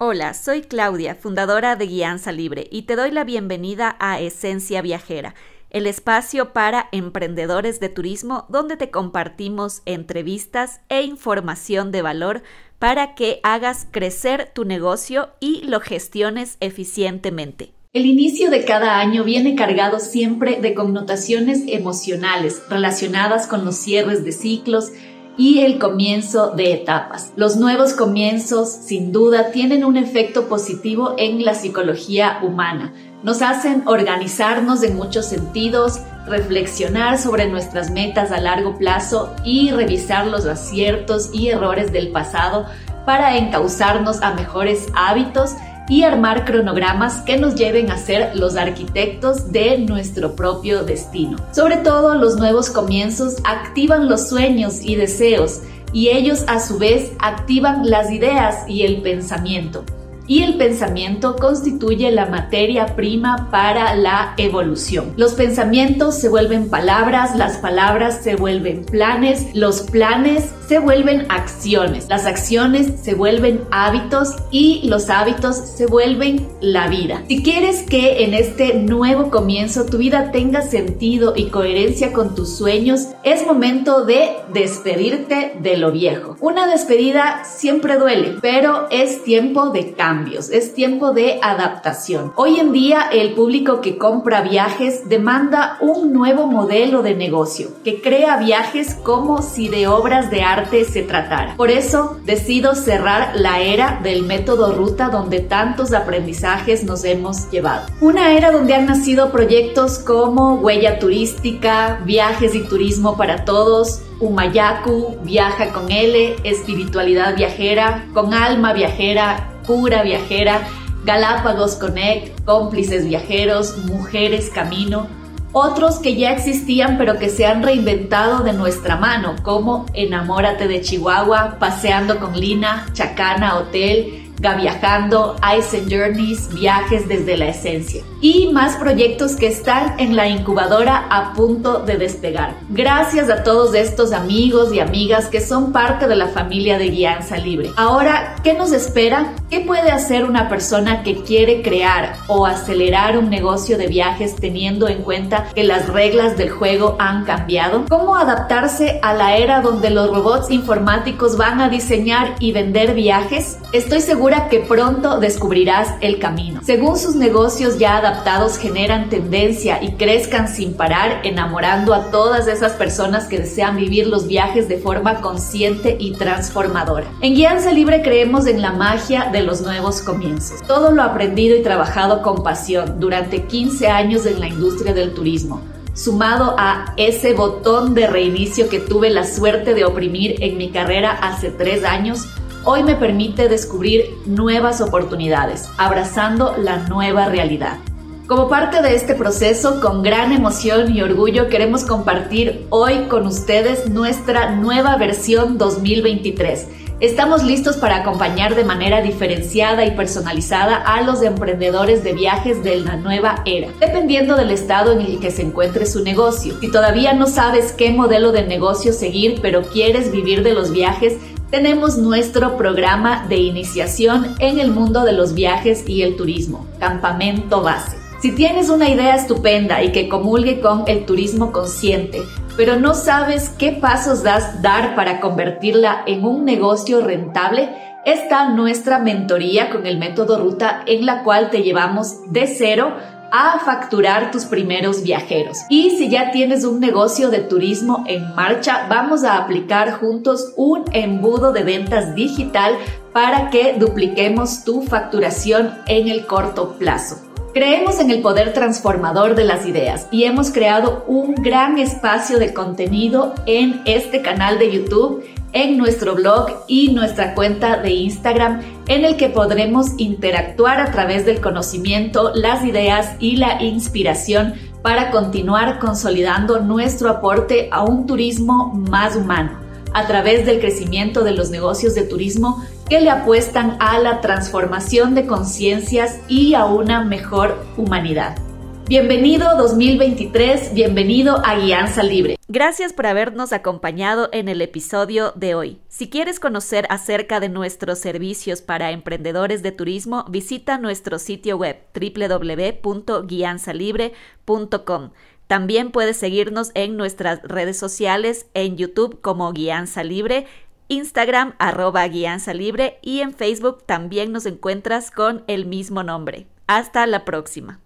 Hola, soy Claudia, fundadora de Guianza Libre, y te doy la bienvenida a Esencia Viajera, el espacio para emprendedores de turismo donde te compartimos entrevistas e información de valor para que hagas crecer tu negocio y lo gestiones eficientemente. El inicio de cada año viene cargado siempre de connotaciones emocionales relacionadas con los cierres de ciclos, y el comienzo de etapas. Los nuevos comienzos, sin duda, tienen un efecto positivo en la psicología humana. Nos hacen organizarnos en muchos sentidos, reflexionar sobre nuestras metas a largo plazo y revisar los aciertos y errores del pasado para encauzarnos a mejores hábitos y armar cronogramas que nos lleven a ser los arquitectos de nuestro propio destino. Sobre todo los nuevos comienzos activan los sueños y deseos y ellos a su vez activan las ideas y el pensamiento y el pensamiento constituye la materia prima para la evolución. Los pensamientos se vuelven palabras, las palabras se vuelven planes, los planes se vuelven acciones, las acciones se vuelven hábitos y los hábitos se vuelven la vida. Si quieres que en este nuevo comienzo tu vida tenga sentido y coherencia con tus sueños, es momento de despedirte de lo viejo. Una despedida siempre duele, pero es tiempo de cambio es tiempo de adaptación. Hoy en día el público que compra viajes demanda un nuevo modelo de negocio, que crea viajes como si de obras de arte se tratara. Por eso decido cerrar la era del método ruta donde tantos aprendizajes nos hemos llevado. Una era donde han nacido proyectos como Huella Turística, Viajes y Turismo para Todos, Umayaku, Viaja con L, Espiritualidad Viajera, con Alma Viajera, Cura Viajera, Galápagos Connect, Cómplices Viajeros, Mujeres Camino, otros que ya existían pero que se han reinventado de nuestra mano, como Enamórate de Chihuahua, Paseando con Lina, Chacana Hotel, Gaviajando, Ice and Journeys, Viajes desde la Esencia y más proyectos que están en la incubadora a punto de despegar. Gracias a todos estos amigos y amigas que son parte de la familia de Guianza Libre. Ahora, ¿qué nos espera? ¿Qué puede hacer una persona que quiere crear o acelerar un negocio de viajes teniendo en cuenta que las reglas del juego han cambiado? ¿Cómo adaptarse a la era donde los robots informáticos van a diseñar y vender viajes? Estoy que pronto descubrirás el camino. Según sus negocios ya adaptados, adaptados generan tendencia y crezcan sin parar, enamorando a todas esas personas que desean vivir los viajes de forma consciente y transformadora. En Guianza Libre creemos en la magia de los nuevos comienzos. Todo lo aprendido y trabajado con pasión durante 15 años en la industria del turismo sumado a ese botón de reinicio que tuve la suerte de oprimir en mi carrera hace tres años, hoy me permite descubrir nuevas oportunidades, abrazando la nueva realidad. Como parte de este proceso, con gran emoción y orgullo queremos compartir hoy con ustedes nuestra nueva versión 2023. Estamos listos para acompañar de manera diferenciada y personalizada a los emprendedores de viajes de la nueva era, dependiendo del estado en el que se encuentre su negocio. Si todavía no sabes qué modelo de negocio seguir, pero quieres vivir de los viajes, tenemos nuestro programa de iniciación en el mundo de los viajes y el turismo, Campamento Base. Si tienes una idea estupenda y que comulgue con el turismo consciente, pero no sabes qué pasos das dar para convertirla en un negocio rentable, está nuestra mentoría con el método ruta en la cual te llevamos de cero a facturar tus primeros viajeros. Y si ya tienes un negocio de turismo en marcha, vamos a aplicar juntos un embudo de ventas digital para que dupliquemos tu facturación en el corto plazo. Creemos en el poder transformador de las ideas y hemos creado un gran espacio de contenido en este canal de YouTube, en nuestro blog y nuestra cuenta de Instagram en el que podremos interactuar a través del conocimiento, las ideas y la inspiración para continuar consolidando nuestro aporte a un turismo más humano a través del crecimiento de los negocios de turismo que le apuestan a la transformación de conciencias y a una mejor humanidad. Bienvenido 2023, bienvenido a Guianza Libre. Gracias por habernos acompañado en el episodio de hoy. Si quieres conocer acerca de nuestros servicios para emprendedores de turismo, visita nuestro sitio web www.guianzalibre.com. También puedes seguirnos en nuestras redes sociales, en YouTube como Guianza Libre, Instagram arroba Guianza Libre y en Facebook también nos encuentras con el mismo nombre. Hasta la próxima.